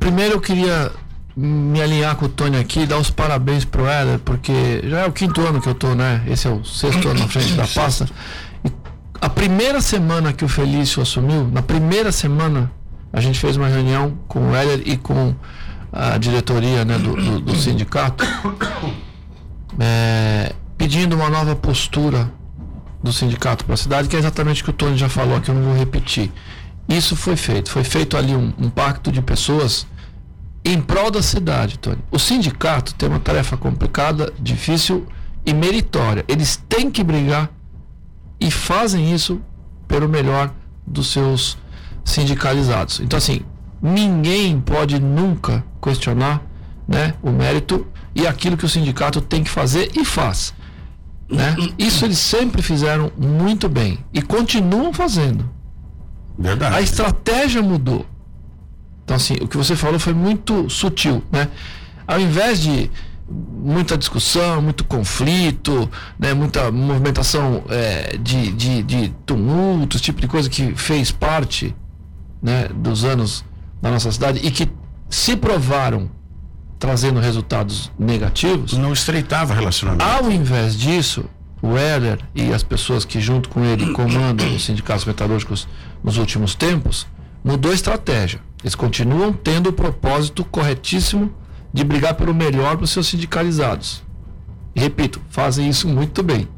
Primeiro eu queria me alinhar com o Tony aqui dar os parabéns pro Éder, porque já é o quinto ano que eu tô, né? Esse é o sexto ano na frente da pasta. A primeira semana que o Felício assumiu, na primeira semana, a gente fez uma reunião com o Éder e com a diretoria né, do, do, do sindicato, é, pedindo uma nova postura do sindicato para a cidade, que é exatamente o que o Tony já falou, que eu não vou repetir. Isso foi feito. Foi feito ali um, um pacto de pessoas em prol da cidade, Tony. O sindicato tem uma tarefa complicada, difícil e meritória. Eles têm que brigar e fazem isso pelo melhor dos seus sindicalizados. Então, assim, ninguém pode nunca questionar né, o mérito e aquilo que o sindicato tem que fazer e faz. Né? Isso eles sempre fizeram muito bem e continuam fazendo. Verdade. A estratégia mudou. Então, assim, o que você falou foi muito sutil, né? Ao invés de muita discussão, muito conflito, né, muita movimentação é, de, de, de tumulto, esse tipo de coisa que fez parte né, dos anos da nossa cidade e que se provaram trazendo resultados negativos. Não estreitava relacionamento. Ao invés disso, o Heller e as pessoas que junto com ele comandam os sindicatos metalúrgicos nos últimos tempos, mudou a estratégia. Eles continuam tendo o propósito corretíssimo de brigar pelo melhor para os seus sindicalizados. E repito, fazem isso muito bem.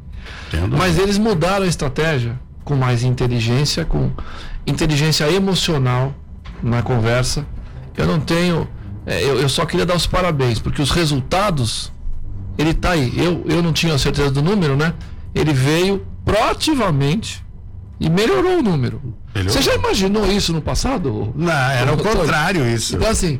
Entendo. Mas eles mudaram a estratégia com mais inteligência, com inteligência emocional na conversa. Eu não tenho. É, eu, eu, só queria dar os parabéns, porque os resultados, ele está aí. Eu, eu não tinha certeza do número, né? Ele veio proativamente e melhorou o número. Melhorou. Você já imaginou isso no passado? Não, era o contrário isso. Então, assim,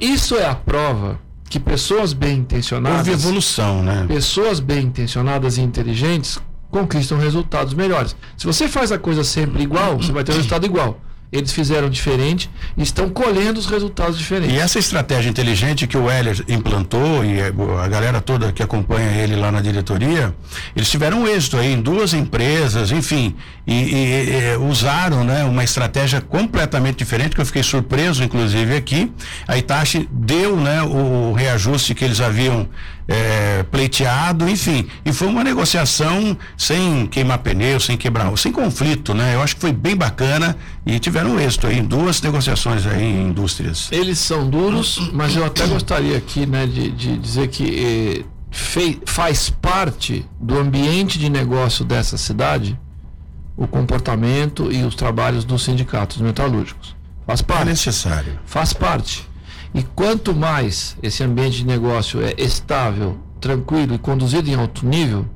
isso é a prova que pessoas bem intencionadas. Houve evolução, né? Pessoas bem intencionadas e inteligentes conquistam resultados melhores. Se você faz a coisa sempre igual, você vai ter um resultado igual eles fizeram diferente e estão colhendo os resultados diferentes. E essa estratégia inteligente que o Heller implantou e a galera toda que acompanha ele lá na diretoria, eles tiveram êxito aí em duas empresas, enfim, e, e, e usaram né, uma estratégia completamente diferente, que eu fiquei surpreso, inclusive, aqui. A Itachi deu né, o reajuste que eles haviam é, pleiteado, enfim. E foi uma negociação sem queimar pneu, sem quebrar, sem conflito, né? Eu acho que foi bem bacana e tiveram êxito aí em duas negociações aí em indústrias. Eles são duros, mas eu até gostaria aqui, né, de, de dizer que eh, fei, faz parte do ambiente de negócio dessa cidade o comportamento e os trabalhos dos sindicatos metalúrgicos. Faz parte. É necessário. Faz parte. E quanto mais esse ambiente de negócio é estável, tranquilo e conduzido em alto nível,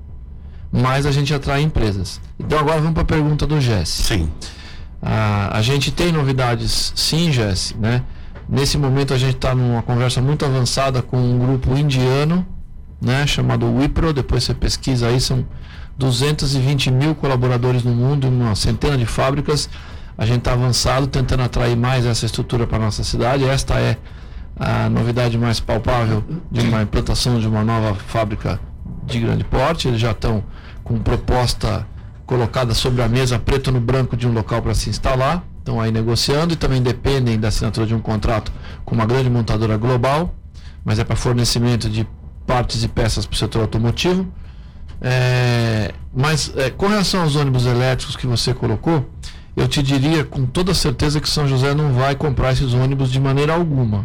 mais a gente atrai empresas. Então agora vamos para a pergunta do Jesse. Sim. Ah, a gente tem novidades, sim, Jesse, né? Nesse momento a gente está numa conversa muito avançada com um grupo indiano, né? Chamado Wipro. Depois você pesquisa aí, são 220 mil colaboradores no mundo, uma centena de fábricas. A gente está avançado, tentando atrair mais essa estrutura para nossa cidade. Esta é a novidade mais palpável de uma implantação de uma nova fábrica de grande porte. Eles já estão com proposta colocada sobre a mesa, preto no branco, de um local para se instalar. Estão aí negociando e também dependem da assinatura de um contrato com uma grande montadora global, mas é para fornecimento de partes e peças para o setor automotivo. É, mas é, com relação aos ônibus elétricos que você colocou, eu te diria com toda certeza que São José não vai comprar esses ônibus de maneira alguma.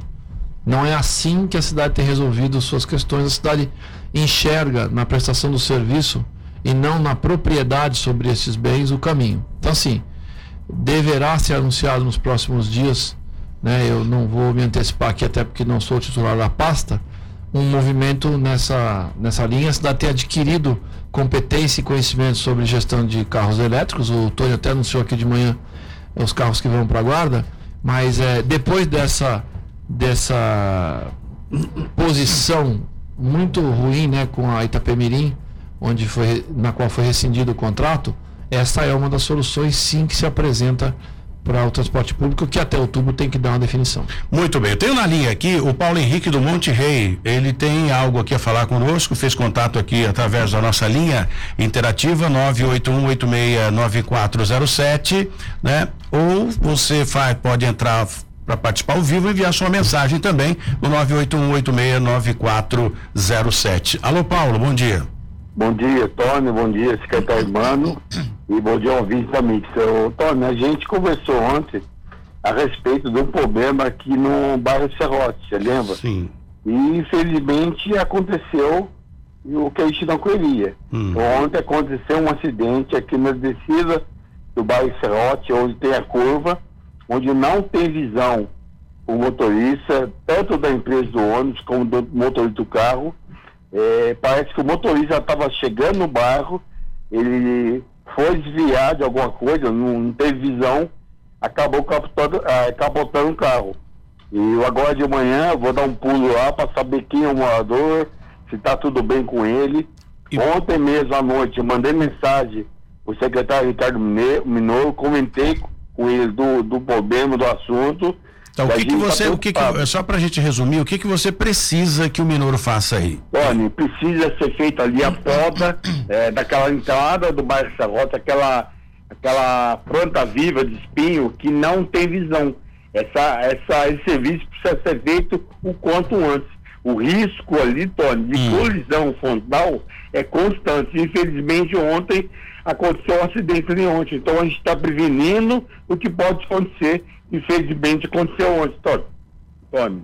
Não é assim que a cidade tem resolvido suas questões. A cidade enxerga na prestação do serviço e não na propriedade sobre esses bens o caminho. Então, assim, deverá ser anunciado nos próximos dias, né? Eu não vou me antecipar aqui, até porque não sou titular da pasta, um movimento nessa, nessa linha. A cidade tem adquirido competência e conhecimento sobre gestão de carros elétricos. O Tony até anunciou aqui de manhã os carros que vão para a guarda, mas é, depois dessa dessa posição muito ruim né, com a Itapemirim, onde foi, na qual foi rescindido o contrato, essa é uma das soluções sim que se apresenta para o transporte público, que até outubro tem que dar uma definição. Muito bem. Eu tenho na linha aqui o Paulo Henrique do Monte Rei. Ele tem algo aqui a falar conosco, fez contato aqui através da nossa linha interativa 981869407, né? Ou você faz, pode entrar para participar ao vivo e enviar sua mensagem também no 981869407. Alô Paulo, bom dia. Bom dia, Tony. Bom dia, secretário Mano. E bom dia, ouvinte da Mix. Tony, a gente conversou ontem a respeito do problema aqui no bairro Serrote, você lembra? Sim. E infelizmente aconteceu o que a gente não queria. Hum. Ontem aconteceu um acidente aqui na descida do bairro Serrote, onde tem a curva, onde não tem visão o motorista, tanto da empresa do ônibus como do motorista do carro é, parece que o motorista estava chegando no bairro, ele foi desviar de alguma coisa, não, não teve visão, acabou capotando, ah, capotando o carro. E eu agora de manhã vou dar um pulo lá para saber quem é o morador, se está tudo bem com ele. E... Ontem mesmo à noite eu mandei mensagem o secretário Ricardo Minoro, comentei com ele do, do problema, do assunto. Então, o que, que você, tá o que, que só para a gente resumir, o que, que você precisa que o Minoro faça aí? Tony, precisa ser feita ali a poda é, daquela entrada do bairro Sarrota, aquela, aquela planta viva de espinho que não tem visão. Essa, essa, esse serviço precisa ser feito o quanto antes. O risco ali, Tony, de hum. colisão frontal é constante. Infelizmente, ontem aconteceu um acidente ali ontem. Então, a gente está prevenindo o que pode acontecer infelizmente aconteceu ontem, Tony. Tony.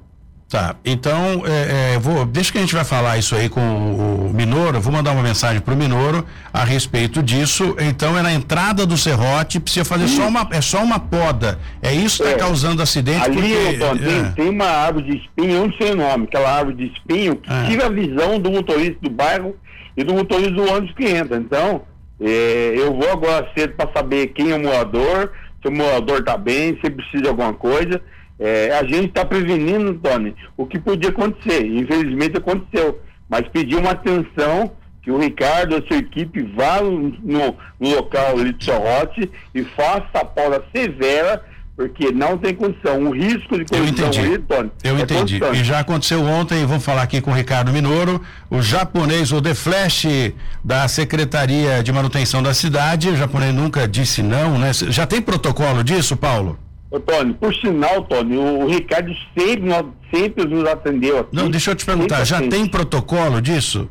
Tá, então, é, é, vou, deixa que a gente vai falar isso aí com o, o Minoro, vou mandar uma mensagem para o Minoro a respeito disso. Então, é na entrada do serrote, precisa fazer só uma, é só uma poda. É isso que está é. causando acidente? Ali, porque, tem, é. tem, uma árvore de espinho, eu não sei o nome, aquela árvore de espinho que é. tira a visão do motorista do bairro e do motorista do ônibus que entra. Então, é, eu vou agora cedo para saber quem é o morador, se o morador está bem, se precisa de alguma coisa. É, a gente está prevenindo, Tony, o que podia acontecer. Infelizmente aconteceu. Mas pedir uma atenção que o Ricardo e a sua equipe vá no, no local ali de Sorrote e faça a poda severa porque não tem condição. O risco de colisão aí, Tony, Eu é entendi. Constante. E já aconteceu ontem, vamos falar aqui com o Ricardo Minoro, o japonês, o The Flash da Secretaria de Manutenção da Cidade, o japonês nunca disse não, né? Já tem protocolo disso, Paulo? Ô, Tony, por sinal, Tony, o, o Ricardo sempre, sempre nos atendeu aqui. Não, deixa eu te perguntar, já tem protocolo disso?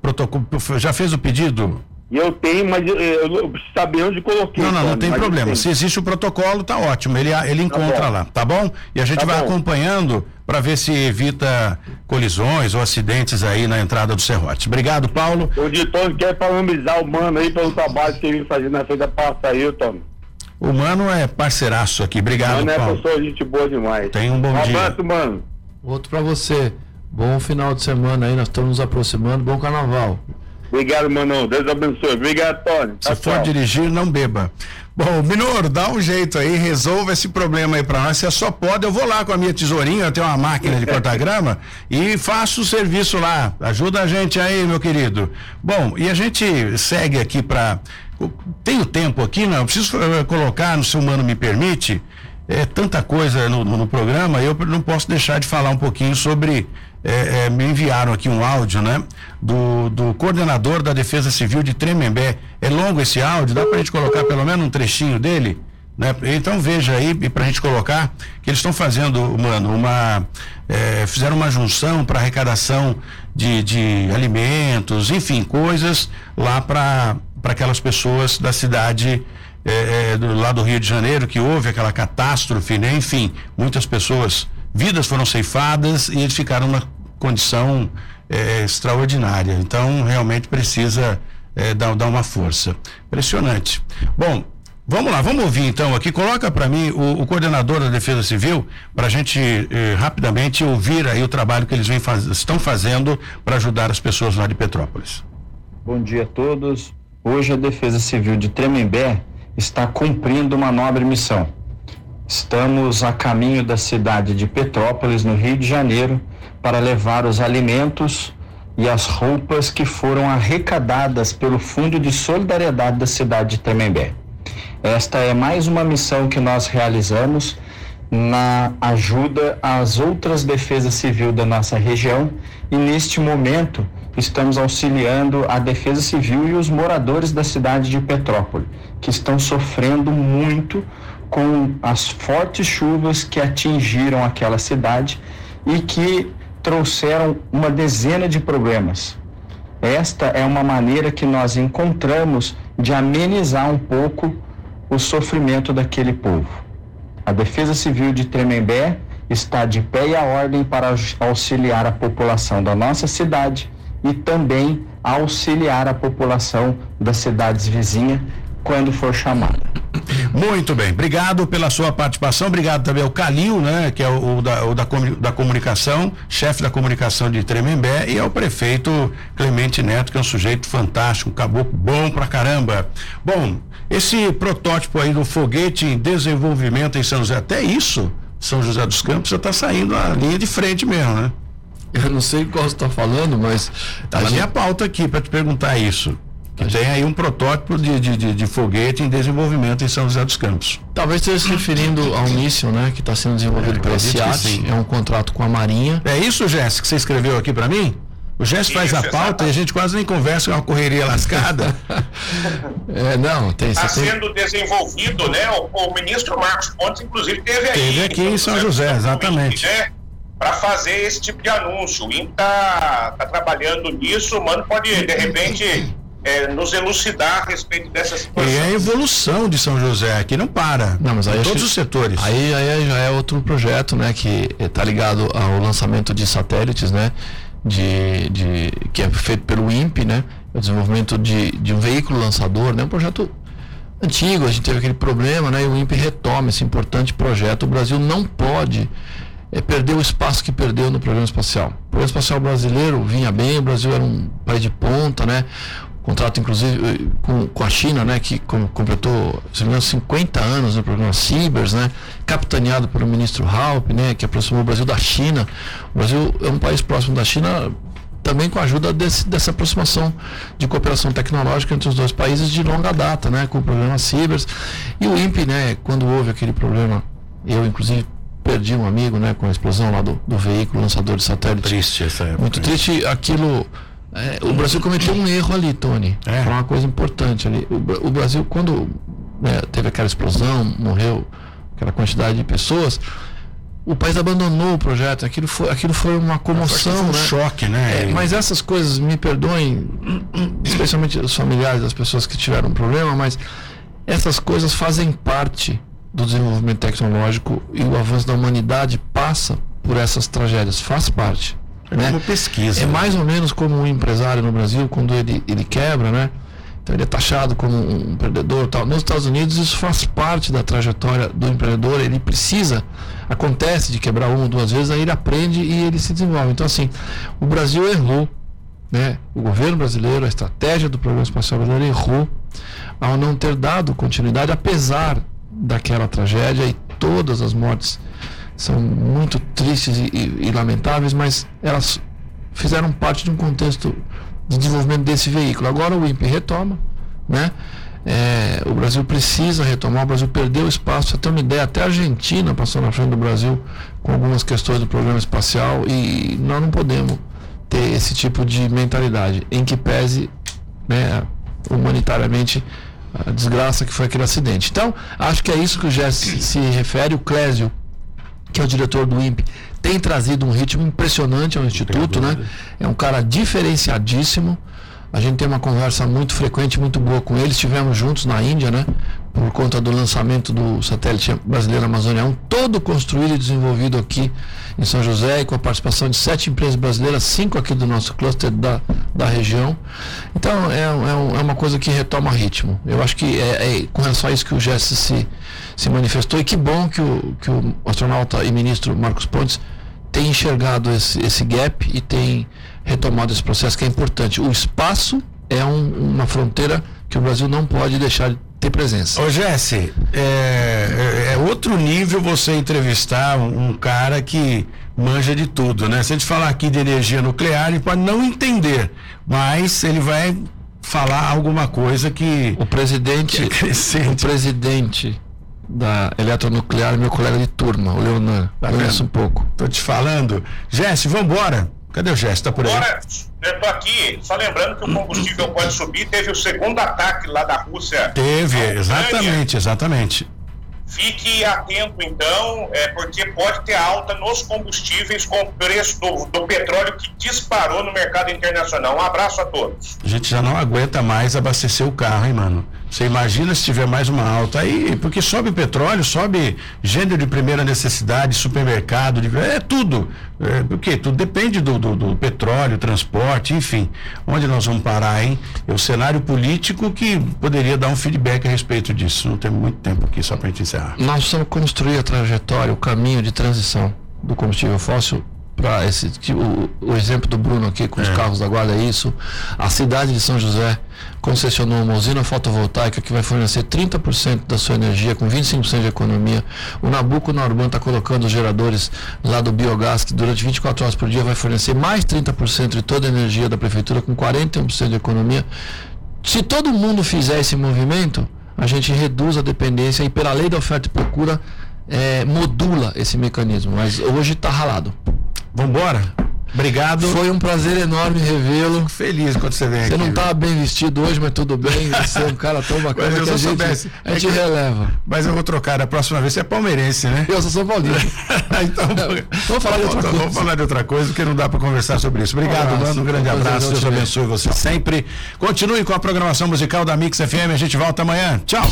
Protocolo, já fez o pedido? eu tenho, mas eu, eu preciso saber onde coloquei. Não, não, não tem problema. Se existe o protocolo, tá ótimo. Ele, ele tá encontra tá lá, tá bom? E a gente tá vai bom. acompanhando para ver se evita colisões ou acidentes aí na entrada do Serrote. Obrigado, Paulo. O Ditone quer parabenizar o Mano aí pelo trabalho que ele vem fazendo na feita passa aí, Tom. O Mano é parceiraço aqui. Obrigado, Mano é Paulo. é pessoa gente boa demais. Tenha um bom um dia. Um abraço, Mano. Outro para você. Bom final de semana aí, nós estamos nos aproximando. Bom carnaval. Obrigado, mano. Deus abençoe. Obrigado, Tony. Se for dirigir, não beba. Bom, Minoro, dá um jeito aí, resolva esse problema aí para nós. Se é só pode, eu vou lá com a minha tesourinha, eu tenho uma máquina de cortar grama e faço o serviço lá. Ajuda a gente aí, meu querido. Bom, e a gente segue aqui para tenho tempo aqui, não? Preciso uh, colocar, no seu mano me permite, é tanta coisa no, no, no programa, eu não posso deixar de falar um pouquinho sobre é, é, me enviaram aqui um áudio, né? Do, do coordenador da Defesa Civil de Tremembé. É longo esse áudio, dá para a gente colocar pelo menos um trechinho dele? Né? Então veja aí, para a gente colocar, que eles estão fazendo, mano, uma. É, fizeram uma junção para arrecadação de, de alimentos, enfim, coisas lá para aquelas pessoas da cidade. É, é, do, lá do Rio de Janeiro, que houve aquela catástrofe, né? Enfim, muitas pessoas vidas foram ceifadas e eles ficaram numa condição é, extraordinária. Então, realmente precisa dar, dar uma força. Impressionante. Bom, Vamos lá, vamos ouvir então aqui. Coloca para mim o, o, coordenador da Defesa Civil para a gente rapidamente ouvir aí o trabalho que eles faz, estão fazendo para ajudar as pessoas lá de Petrópolis. Bom dia a todos. Hoje a Defesa Civil de Tremembé está cumprindo uma nobre missão Estamos a caminho da cidade de Petrópolis, no Rio de Janeiro, para levar os alimentos e as roupas que foram arrecadadas pelo Fundo de Solidariedade da cidade de Tremembé. Esta é mais uma missão que nós realizamos na ajuda às outras defesas civil da nossa região e neste momento estamos auxiliando a Defesa Civil e os moradores da cidade de Petrópolis, que estão sofrendo muito com as fortes chuvas que atingiram aquela cidade e que trouxeram uma dezena de problemas. Esta é uma maneira que nós encontramos de amenizar um pouco o sofrimento daquele povo. A Defesa Civil de Tremembé está de pé e a ordem para auxiliar a população da nossa cidade e também auxiliar a população das cidades vizinhas quando for chamada. Muito bem, obrigado pela sua participação, obrigado também ao Calil, né, que é o, o, da, o da, da, comunicação, chefe da comunicação de Tremembé, e ao prefeito Clemente Neto, que é um sujeito fantástico, um caboclo bom pra caramba. Bom, esse protótipo aí do foguete em desenvolvimento em São José, até isso, São José dos Campos já está saindo a linha de frente mesmo, né? Eu não sei qual você está falando, mas. Tá na gente... minha pauta aqui para te perguntar isso. Que tem aí um protótipo de, de, de, de, foguete em desenvolvimento em São José dos Campos. Talvez esteja se referindo ao míssil, né? Que está sendo desenvolvido é, pela SIAT. É um contrato com a Marinha. É isso, Jéssica, que você escreveu aqui para mim? O Jéssica faz a pauta e a gente quase nem conversa, é uma correria lascada. é, não, tem Está sendo desenvolvido, né? O, o, ministro Marcos Pontes, inclusive, teve aí. Teve aqui em São José, José exatamente. Né? Para fazer esse tipo de anúncio. O INPE está tá trabalhando nisso, o Mano pode, de repente, é, nos elucidar a respeito dessa situação. E é a evolução de São José, que não para. Não, mas aí em todos os setores. Aí, aí já é outro projeto, né, que está ligado ao lançamento de satélites, né, de, de, que é feito pelo INPE, né, o desenvolvimento de, de um veículo lançador, né, um projeto antigo, a gente teve aquele problema, né, e o INPE retoma esse importante projeto. O Brasil não pode é, perdeu o espaço que perdeu no programa espacial. O programa espacial brasileiro vinha bem, o Brasil era um país de ponta, né? Contrato, inclusive, eh, com, com a China, né? Que com, completou, se não me engano, 50 anos no programa Cibers, né? Capitaneado pelo ministro Halp, né? Que aproximou o Brasil da China. O Brasil é um país próximo da China também com a ajuda desse, dessa aproximação de cooperação tecnológica entre os dois países de longa data, né, com o programa Cibers. E o INPE, né, quando houve aquele problema, eu inclusive perdi um amigo, né, com a explosão lá do, do veículo lançador de satélite. Triste essa época. Muito triste aquilo. É, o Brasil cometeu um erro ali, Tony. É. Foi uma coisa importante ali. O, o Brasil, quando né, teve aquela explosão, morreu aquela quantidade de pessoas, o país abandonou o projeto. Aquilo foi, aquilo foi uma comoção, foi um né? choque, né? É, mas essas coisas, me perdoem, especialmente os familiares das pessoas que tiveram um problema, mas essas coisas fazem parte do desenvolvimento tecnológico e o avanço da humanidade passa por essas tragédias, faz parte. É né? pesquisa. É mais ou menos como um empresário no Brasil, quando ele, ele quebra, né? Então ele é taxado como um empreendedor tal. Nos Estados Unidos isso faz parte da trajetória do empreendedor, ele precisa, acontece de quebrar uma ou duas vezes, aí ele aprende e ele se desenvolve. Então assim, o Brasil errou, né? O governo brasileiro, a estratégia do Programa Espacial Brasileiro errou ao não ter dado continuidade, apesar daquela tragédia e todas as mortes são muito tristes e, e, e, lamentáveis, mas elas fizeram parte de um contexto de desenvolvimento desse veículo. Agora o INPE retoma, né? É, o Brasil precisa retomar, o Brasil perdeu espaço, tem uma ideia, até a Argentina passou na frente do Brasil com algumas questões do programa espacial e nós não podemos ter esse tipo de mentalidade em que pese né, humanitariamente a desgraça que foi aquele acidente. Então, acho que é isso que o Jesse se refere. O Clésio, que é o diretor do INPE, tem trazido um ritmo impressionante ao Instituto, né? É um cara diferenciadíssimo. A gente tem uma conversa muito frequente, muito boa com ele. Estivemos juntos na Índia, né? Por conta do lançamento do satélite brasileiro Amazônia 1, todo construído e desenvolvido aqui em São José e com a participação de sete empresas brasileiras, cinco aqui do nosso cluster da, da região. Então é, é, é uma coisa que retoma ritmo. Eu acho que é, é com relação a isso que o Jesse se, se manifestou e que bom que o, que o astronauta e ministro Marcos Pontes tem enxergado esse, esse gap e tem retomado esse processo que é importante. O espaço é um, uma fronteira que o Brasil não pode deixar de ter presença. Ô Jesse, é, é, é outro nível você entrevistar um, um, cara que manja de tudo, né? Se a gente falar aqui de energia nuclear, ele pode não entender, mas ele vai falar alguma coisa que. O presidente. Que é o presidente da Eletronuclear, meu colega de turma, o Leonan. Tá Conheço um pouco. Tô te falando. Jesse, vambora. Cadê o Jesse? Tá por aí? Agora, eu tô aqui, só lembrando que o combustível pode subir. Teve o segundo ataque lá da Rússia. Teve, exatamente, exatamente. Fique atento, então, é, porque pode ter alta nos combustíveis com o preço do, do petróleo que disparou no mercado internacional. Um abraço a todos. A gente já não aguenta mais abastecer o carro, hein, mano? Você imagina se tiver mais uma alta aí, porque sobe petróleo, sobe gênero de primeira necessidade, supermercado, de- é tudo. É, porque tudo depende do, do, do petróleo, transporte, enfim. Onde nós vamos parar, hein? É o cenário político que poderia dar um feedback a respeito disso. Não temos muito tempo aqui só pra gente encerrar. Nós precisamos construir a trajetória, o caminho de transição do combustível fóssil para esse que o, o exemplo do Bruno aqui com os carros da guarda é isso. A cidade de São José concessionou uma usina fotovoltaica que vai fornecer 30% da sua energia com 25% de economia. O Nabucco Norban está colocando os geradores lá do biogás que durante 24 horas por dia vai fornecer mais 30% de toda a energia da prefeitura com 41% de economia. Se todo mundo fizer esse movimento, a gente reduz a dependência e pela lei da oferta e procura eh, modula esse mecanismo. Mas hoje está ralado. Vambora? Obrigado. Foi um prazer enorme revê-lo. feliz quando você vem Você aqui. não viu? tá bem vestido hoje, mas tudo bem. Você é um cara tão bacana Mas eu que a gente, soubesse. a gente É que- releva. Mas eu vou trocar da próxima vez. Você é palmeirense, né? Eu sou São Paulino. então, Vamos falar de outra Vamos coisa. falar de outra coisa, porque não dá para conversar sobre isso. Obrigado, Um abraço. mano. Um grande abraço. Deus abençoe você sempre. Continue com a programação musical da Mix FM. A gente volta amanhã. Tchau.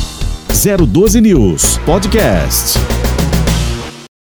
012 News Podcast.